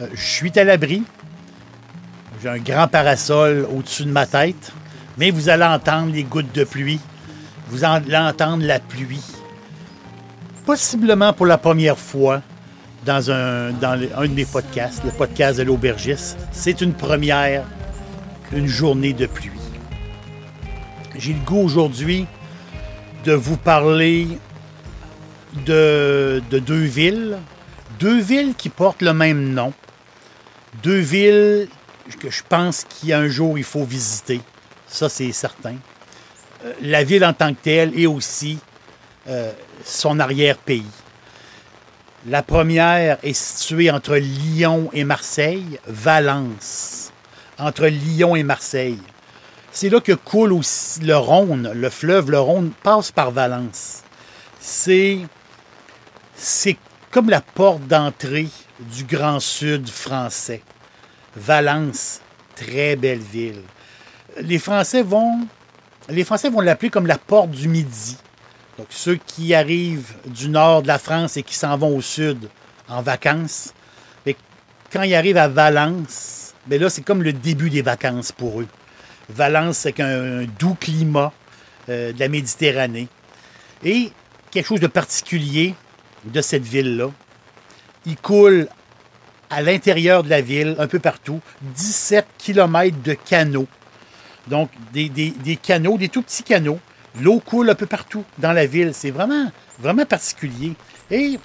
Euh, je suis à l'abri. J'ai un grand parasol au-dessus de ma tête. Mais vous allez entendre les gouttes de pluie. Vous allez entendre la pluie. Possiblement pour la première fois dans un, dans de mes podcasts, le podcast de l'aubergiste. C'est une première, une journée de pluie. J'ai le goût aujourd'hui de vous parler de deux villes. Deux villes qui portent le même nom. Deux villes que je pense qu'un jour il faut visiter. Ça, c'est certain. Euh, La ville en tant que telle et aussi euh, son arrière-pays. La première est située entre Lyon et Marseille, Valence. Entre Lyon et Marseille. C'est là que coule aussi le Rhône, le fleuve, le Rhône passe par Valence. C'est c'est comme la porte d'entrée du Grand Sud français. Valence, très belle ville. Les Français vont les Français vont l'appeler comme la porte du Midi. Donc ceux qui arrivent du nord de la France et qui s'en vont au sud en vacances, mais quand ils arrivent à Valence, ben là c'est comme le début des vacances pour eux. Valence, c'est qu'un doux climat euh, de la Méditerranée. Et quelque chose de particulier de cette ville-là, il coule à l'intérieur de la ville, un peu partout, 17 km de canaux. Donc, des, canaux, des tout petits canaux. L'eau coule un peu partout dans la ville. C'est vraiment, vraiment particulier. Et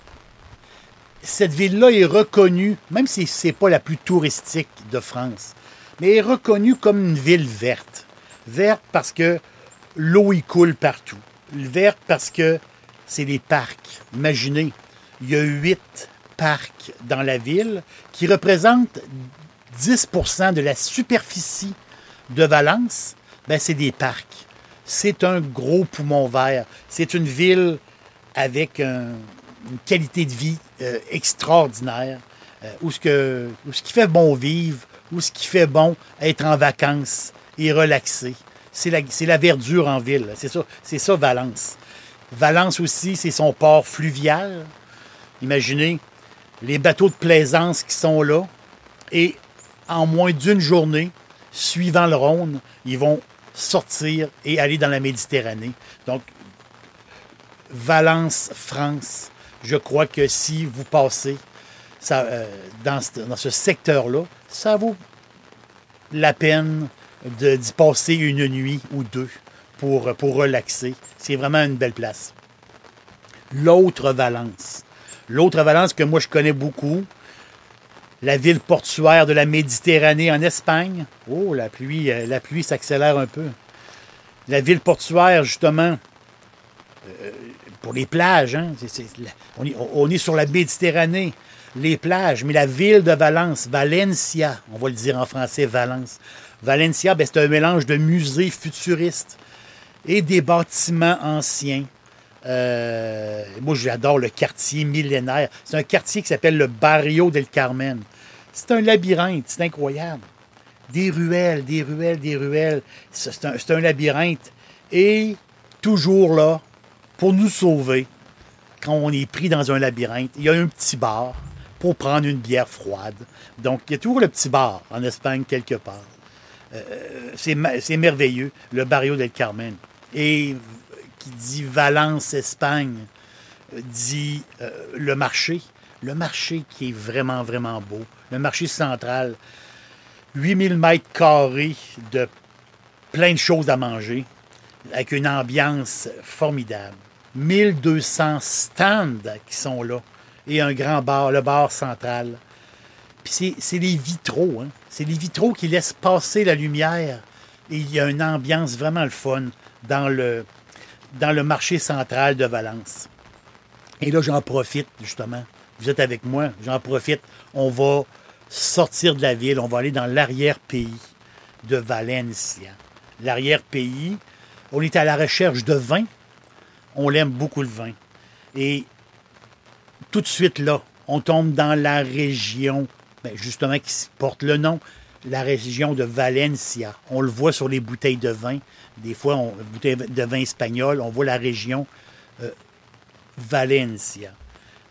cette ville-là est reconnue, même si ce n'est pas la plus touristique de France, mais est reconnue comme une ville verte. Verte parce que l'eau y coule partout. Verte parce que c'est des parcs. Imaginez, il y a huit parcs dans la ville qui représentent 10% de la superficie de Valence. Ben, c'est des parcs. C'est un gros poumon vert. C'est une ville avec un- une qualité de vie euh, extraordinaire, euh, où, ce que, où ce qui fait bon vivre, où ce qui fait bon être en vacances et relaxer. C'est la, la verdure en ville. C'est ça, c'est ça Valence. Valence aussi, c'est son port fluvial. Imaginez les bateaux de plaisance qui sont là. Et en moins d'une journée, suivant le Rhône, ils vont sortir et aller dans la Méditerranée. Donc, Valence, France, je crois que si vous passez euh, dans, ce- secteur-là, ça vaut la peine d'y passer une nuit ou deux pour relaxer. C'est vraiment une belle place. L'autre Valence. L'autre Valence que moi je connais beaucoup, la ville portuaire de la Méditerranée en Espagne. Oh, la pluie, euh, la pluie s'accélère un peu. La ville portuaire, justement, euh, pour les plages. hein, on, est, on est sur la Méditerranée, les plages, mais la ville de Valence, Valencia, on va le dire en français, Valence. Valencia, ben, c'est un mélange de musées futuristes et des bâtiments anciens. Euh, moi, j'adore le quartier millénaire. C'est un quartier qui s'appelle le Barrio del Carmen. C'est un labyrinthe, c'est incroyable. Des ruelles, des ruelles, des ruelles. C'est un, labyrinthe. Et toujours là, pour nous sauver, quand on est pris dans un labyrinthe, il y a un petit bar pour prendre une bière froide. Donc, il y a toujours le petit bar en Espagne quelque part. Euh, c'est merveilleux, le Barrio del Carmen. Et qui dit Valence, Espagne, dit euh, le marché. Le marché qui est vraiment, vraiment beau. Le marché central. 8000 mètres carrés de plein de choses à manger, avec une ambiance formidable. 1200 stands qui sont là et un grand bar, le bar central. Puis c'est les vitraux, hein? c'est les vitraux qui laissent passer la lumière et il y a une ambiance vraiment le fun dans le, dans le marché central de Valence. Et là, j'en profite justement. Vous êtes avec moi, j'en profite. On va sortir de la ville, on va aller dans l'arrière-pays de Valencia. L'arrière-pays, on est à la recherche de vin. On l'aime beaucoup le vin. Et tout de suite là, on tombe dans la région, ben, justement, qui porte le nom, la région de Valencia. On le voit sur les bouteilles de vin. Des fois, on, bouteilles de vin espagnol, on voit la région euh, Valencia.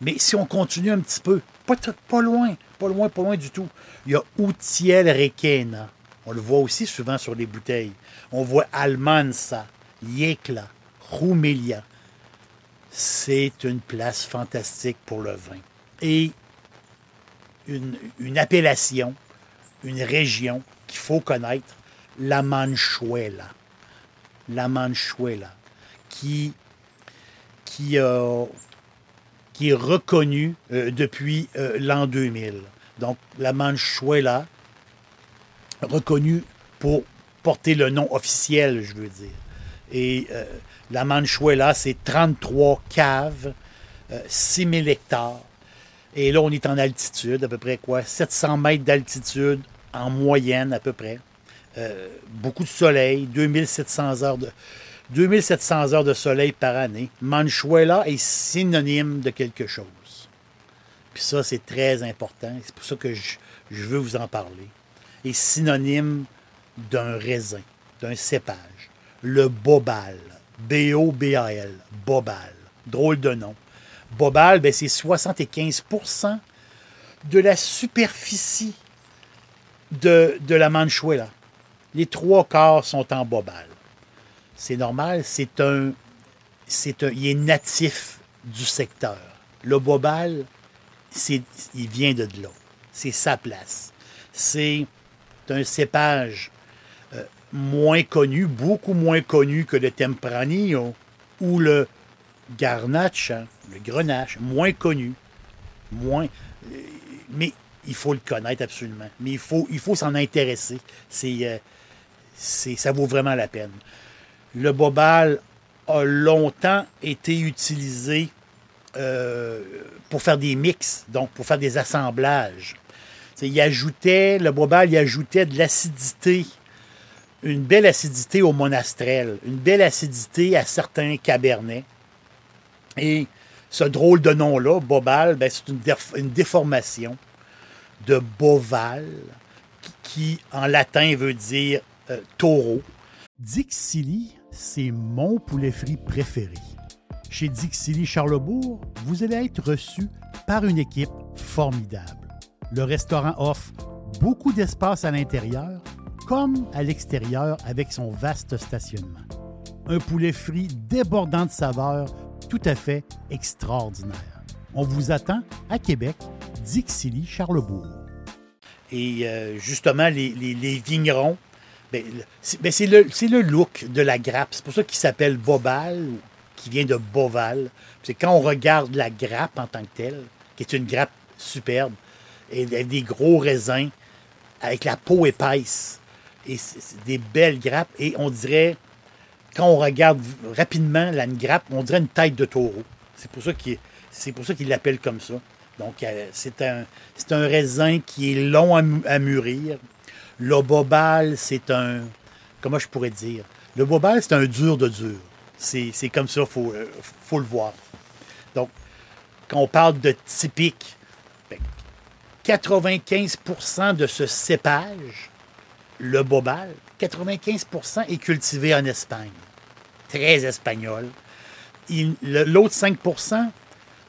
Mais si on continue un petit peu, pas, pas loin, pas loin, pas loin du tout, il y a Utiel Requena. On le voit aussi souvent sur les bouteilles. On voit Almansa, Yecla, Rumelia. C'est une place fantastique pour le vin. Et une, une appellation, une région qu'il faut connaître, la Manchuela. La Manchuela, qui, qui, euh, qui est reconnue euh, depuis euh, l'an 2000. Donc, la Manchuela, reconnue pour porter le nom officiel, je veux dire. Et la Manchuela, c'est 33 caves, 6000 hectares. Et là, on est en altitude, à peu près quoi? 700 mètres d'altitude en moyenne, à peu près. beaucoup de soleil, 2700 heures de, 2700 heures de soleil par année. Manchuela est synonyme de quelque chose. Puis ça, c'est très important. C'est pour ça que je, je, veux vous en parler. Est synonyme d'un raisin, d'un cépage. Le bobal. B-O-B-A-L. Bobal. Drôle de nom. Bobal, ben, c'est 75% de la superficie de, de la Manchuela. Les trois quarts sont en bobal c'est normal, c'est un, c'est un, il est natif du secteur. Le bobal, c'est, il vient de là. C'est sa place. C'est un cépage euh, moins connu, beaucoup moins connu que le Tempranillo ou le Garnacha, le Grenache, moins connu. Moins, euh, mais il faut le connaître absolument. Mais il faut, il faut s'en intéresser. C'est, euh, c'est, ça vaut vraiment la peine le bobal a longtemps été utilisé euh, pour faire des mix, donc pour faire des assemblages. il ajoutait, le bobal il ajoutait de l'acidité, une belle acidité au monastrel, une belle acidité à certains cabernets. Et ce drôle de nom-là, bobal, ben, c'est une, déformation de boval, qui, en latin veut dire euh, taureau. Dixili c'est mon poulet frit préféré. Chez Dixili Charlebourg, vous allez être reçu par une équipe formidable. Le restaurant offre beaucoup d'espace à l'intérieur comme à l'extérieur avec son vaste stationnement. Un poulet frit débordant de saveurs tout à fait extraordinaire. On vous attend à Québec, Dixilly, Charlebourg. Et euh, justement, les, vignerons ben, ben, c'est le, look de la grappe. C'est pour ça qu'il s'appelle Bobal, qui vient de Boval. C'est quand on regarde la grappe en tant que telle, qui est une grappe superbe, et des gros raisins avec la peau épaisse. Et des belles grappes. Et on dirait, quand on regarde rapidement la grappe, on dirait une tête de taureau. C'est pour ça qu'il l'appelle comme ça. Donc, euh, c'est un, un raisin qui est long à mûrir, le bobal, c'est un. Comment je pourrais dire? Le bobal, c'est un dur de dur. C'est comme ça, il faut, euh, faut, le voir. Donc, quand on parle de typique, 95% ben, de ce cépage, le bobal, 95% est cultivé en Espagne. Très espagnol. L'autre 5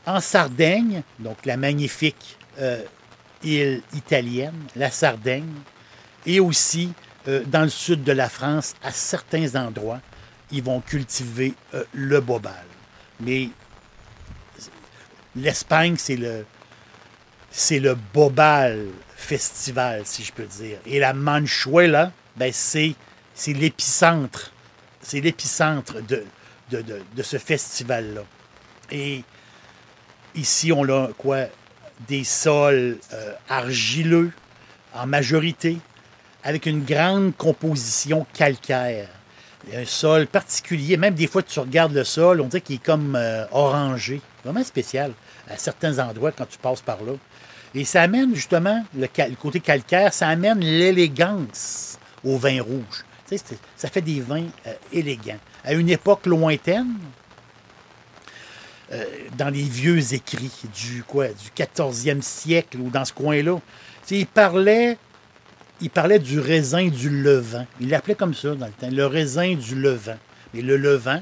en Sardaigne, donc la magnifique euh, île italienne, la Sardaigne, et aussi euh, dans le sud de la France, à certains endroits, ils vont cultiver euh, le bobal. Mais l'Espagne, c'est le, c'est le bobal festival, si je peux dire. Et la Manchuela, ben c'est, c'est l'épicentre. C'est l'épicentre de, de, de, de ce festival-là. Et ici, on a quoi? Des sols euh, argileux en majorité, avec une grande composition calcaire. Un sol particulier, même des fois tu regardes le sol, on dirait qu'il est comme euh, orangé, vraiment spécial à certains endroits quand tu passes par là. Et ça amène justement le, côté calcaire, ça amène l'élégance au vin rouge. Ça fait des vins euh, élégants. À une époque lointaine, euh, dans les vieux écrits du quoi, du 14e siècle ou dans ce coin-là, il parlait, du raisin du levain. Il l'appelait comme ça dans le temps, le raisin du levain. Mais le levain,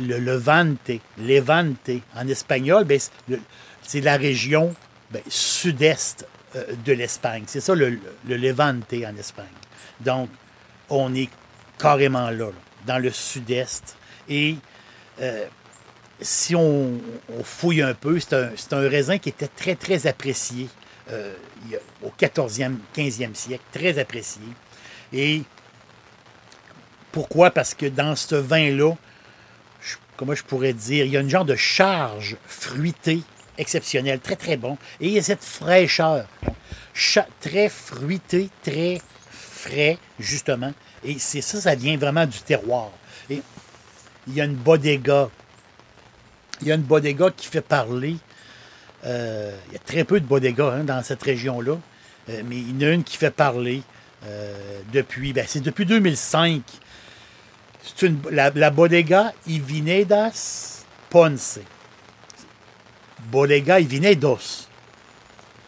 le Levante, Levante, en espagnol, ben, c'est la région ben, sud-est euh, de l'Espagne. C'est ça le, le Levante en Espagne. Donc, on est carrément là, là, dans le sud-est. Et euh, si on, fouille un peu, c'est un, raisin qui était très, très apprécié euh, au 14e, 15e siècle, très apprécié. Et pourquoi? Parce que dans ce vin-là, comment je pourrais dire, il y a une genre de charge fruitée exceptionnelle, très très bon. Et il y a cette fraîcheur, cha- très fruité, très frais, justement. Et c'est ça, ça vient vraiment du terroir. Et il y a une bodega. Il y a une bodega qui fait parler. Euh, il y a très peu de bodegas hein, dans cette région-là. Euh, mais il y en a une qui fait parler euh, depuis, ben, c'est depuis 2005. C'est une, la, la bodega Ivinedas Ponce. Bodega Ivinedos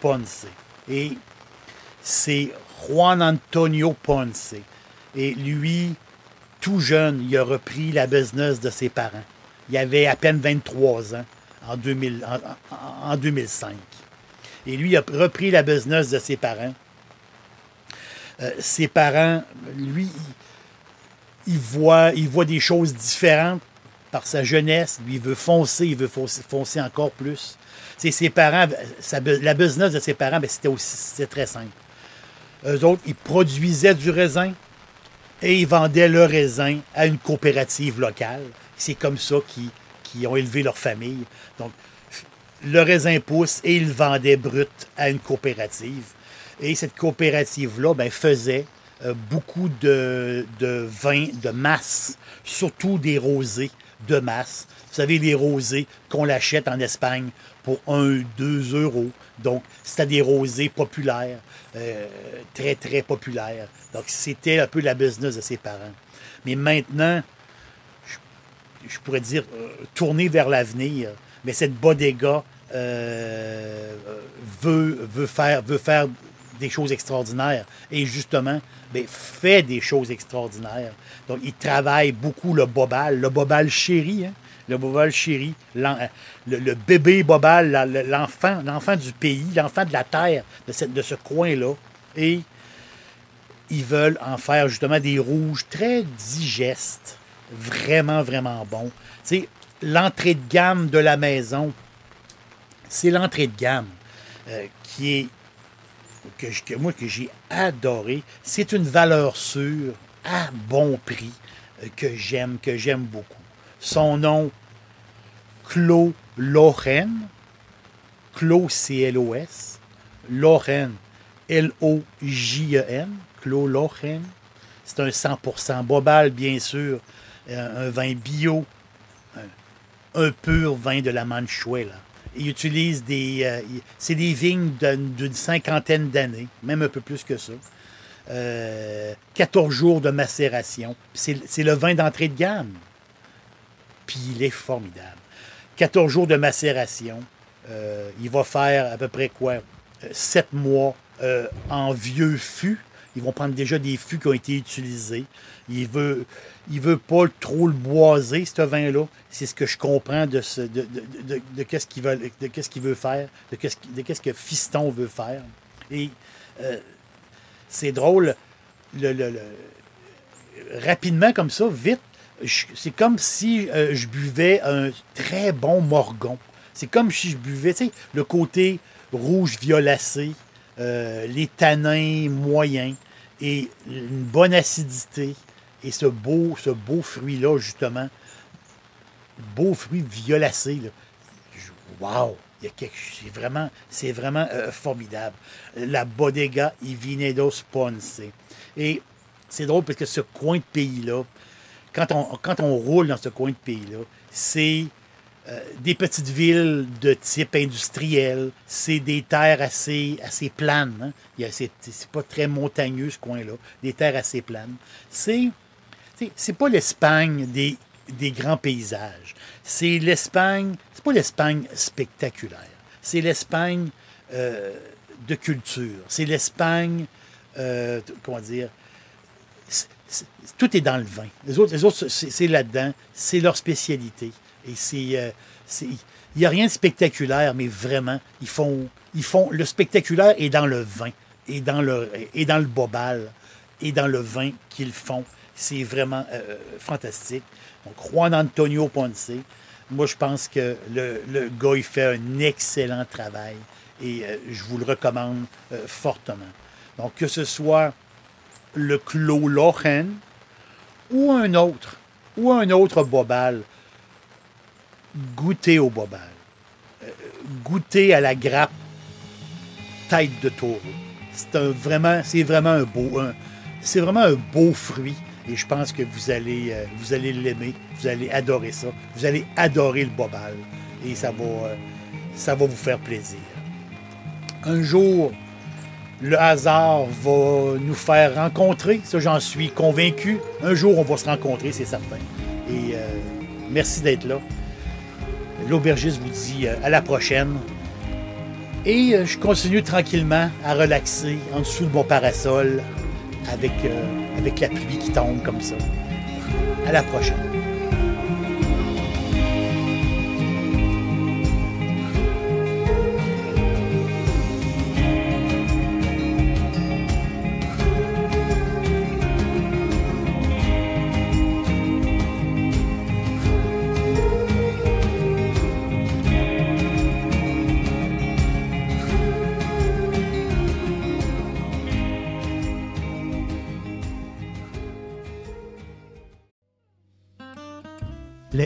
Ponce. Et c'est Juan Antonio Ponce. Et lui, tout jeune, il a repris la business de ses parents. Il avait à peine 23 ans en, 2000 en- en- en 2005. Et lui, a repris la business de ses parents. Euh, ses parents, lui, il, voit, il des choses différentes par sa jeunesse. Lui, il veut foncer, il veut foncer, encore plus. Ses parents, la business de ses parents, ben, c'était aussi très simple. Eux autres, ils produisaient du raisin et ils vendaient le raisin à une coopérative locale. C'est comme ça qu'ils ont élevé leur famille. Donc, le raisin pousse et ils le vendaient brut à une coopérative. Et cette coopérative-là ben, faisait beaucoup de, de vins de masse, surtout des rosés de masse. Vous savez, les rosés qu'on l'achète en Espagne pour 1, 2 euros. Donc, c'était des rosés populaires, euh, très, très populaires. Donc, c'était un peu la business de ses parents. Mais maintenant, je pourrais dire, euh, tourner vers l'avenir. Mais cette bodega euh, veut, veut, faire, veut faire des choses extraordinaires. Et justement, ben, fait des choses extraordinaires. Donc, il travaille beaucoup le bobal, le bobal chéri, hein, le bobal chéri, l'en- le, bébé bobal, l'enfant, l'enfant du pays, l'enfant de la terre, de, cette- de ce coin-là. Et ils veulent en faire justement des rouges très digestes, vraiment, vraiment bons. Sais, l'entrée de gamme de la maison, c'est l'entrée de gamme euh, qui est, que, moi, que j'ai adoré. C'est une valeur sûre, à bon prix, euh, que j'aime, que j'aime beaucoup. Son nom, Clos Loren. Clos, C-L-O-S. Loren, L-O-J-E-N. Clos Loren. C'est un 100% bobal, bien sûr. Euh, un vin bio. Un, pur vin de la Manchuela. Il utilise des... euh, c'est des vignes d'une cinquantaine d'années, même un peu plus que ça. Euh, 14 jours de macération. C'est le vin d'entrée de gamme. Puis il est formidable. 14 jours de macération. Euh, il va faire à peu près quoi? 7 mois euh, en vieux fût. Ils vont prendre déjà des fûts qui ont été utilisés. Il veut, il veut pas trop le boiser, ce vin-là. C'est ce que je comprends de, ce, de, de, de, qu'est-ce qu'il veut, de qu'est-ce qu'il veut faire, de qu'est-ce, de qu'est-ce que Fiston veut faire. Et euh, c'est drôle, le, le- le- rapidement comme ça, vite, c'est comme si euh, je buvais un très bon morgon. C'est comme si je buvais, tu sais, le côté rouge violacé, euh, les tanins moyens et une bonne acidité et ce beau, ce beau fruit-là, justement, beau fruit violacé. Là. Wow! C'est vraiment, vraiment euh, formidable. La Bodega y Vinedos Ponce. Et c'est drôle parce que ce coin de pays-là, quand on, quand on roule dans ce coin de pays-là, c'est euh, des petites villes de type industriel, c'est des terres assez, assez planes. hein. C'est pas très montagneux ce coin-là, des terres assez planes. C'est c'est- pas l'Espagne des, des grands paysages. C'est l'Espagne, c'est pas l'Espagne spectaculaire. C'est l'Espagne euh, de culture. C'est l'Espagne, euh, comment dire, tout est dans le vin. Les autres, les autres c'est là-dedans. C'est leur spécialité. Euh, il n'y a rien de spectaculaire, mais vraiment, ils font, ils font. Le spectaculaire est dans le vin, et dans le, dans le bobal, et dans le vin qu'ils font. C'est vraiment euh, fantastique. Donc, Juan Antonio Ponce, moi, je pense que le, le gars, il fait un excellent travail. Et euh, je vous le recommande euh, fortement. Donc, que ce soit le Clos Lochen ou un autre, ou un autre bobal, goûtez au bobal. Euh, goûtez à la grappe tête de taureau. C'est vraiment, c'est vraiment un beau, fruit. Et je pense que vous allez, euh, vous allez l'aimer, vous allez adorer ça, vous allez adorer le bobal. Et ça va, euh, ça va vous faire plaisir. Un jour, le hasard va nous faire rencontrer, ça j'en suis convaincu. Un jour, on va se rencontrer, c'est certain. Et merci d'être là. L'aubergiste vous dit euh, à la prochaine. Et euh, je continue tranquillement à relaxer en dessous de mon parasol avec, euh, avec la pluie qui tombe comme ça. À la prochaine.